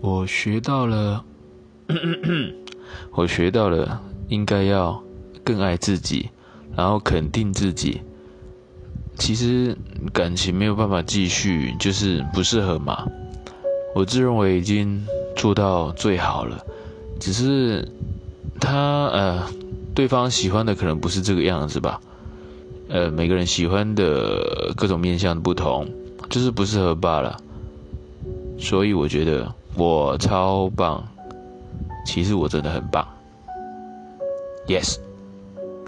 我学到了，我学到了，应该要更爱自己，然后肯定自己。其实感情没有办法继续，就是不适合嘛。我自认为已经做到最好了，只是他呃，对方喜欢的可能不是这个样子吧。呃，每个人喜欢的各种面相不同，就是不适合罢了。所以我觉得我超棒，其实我真的很棒。Yes。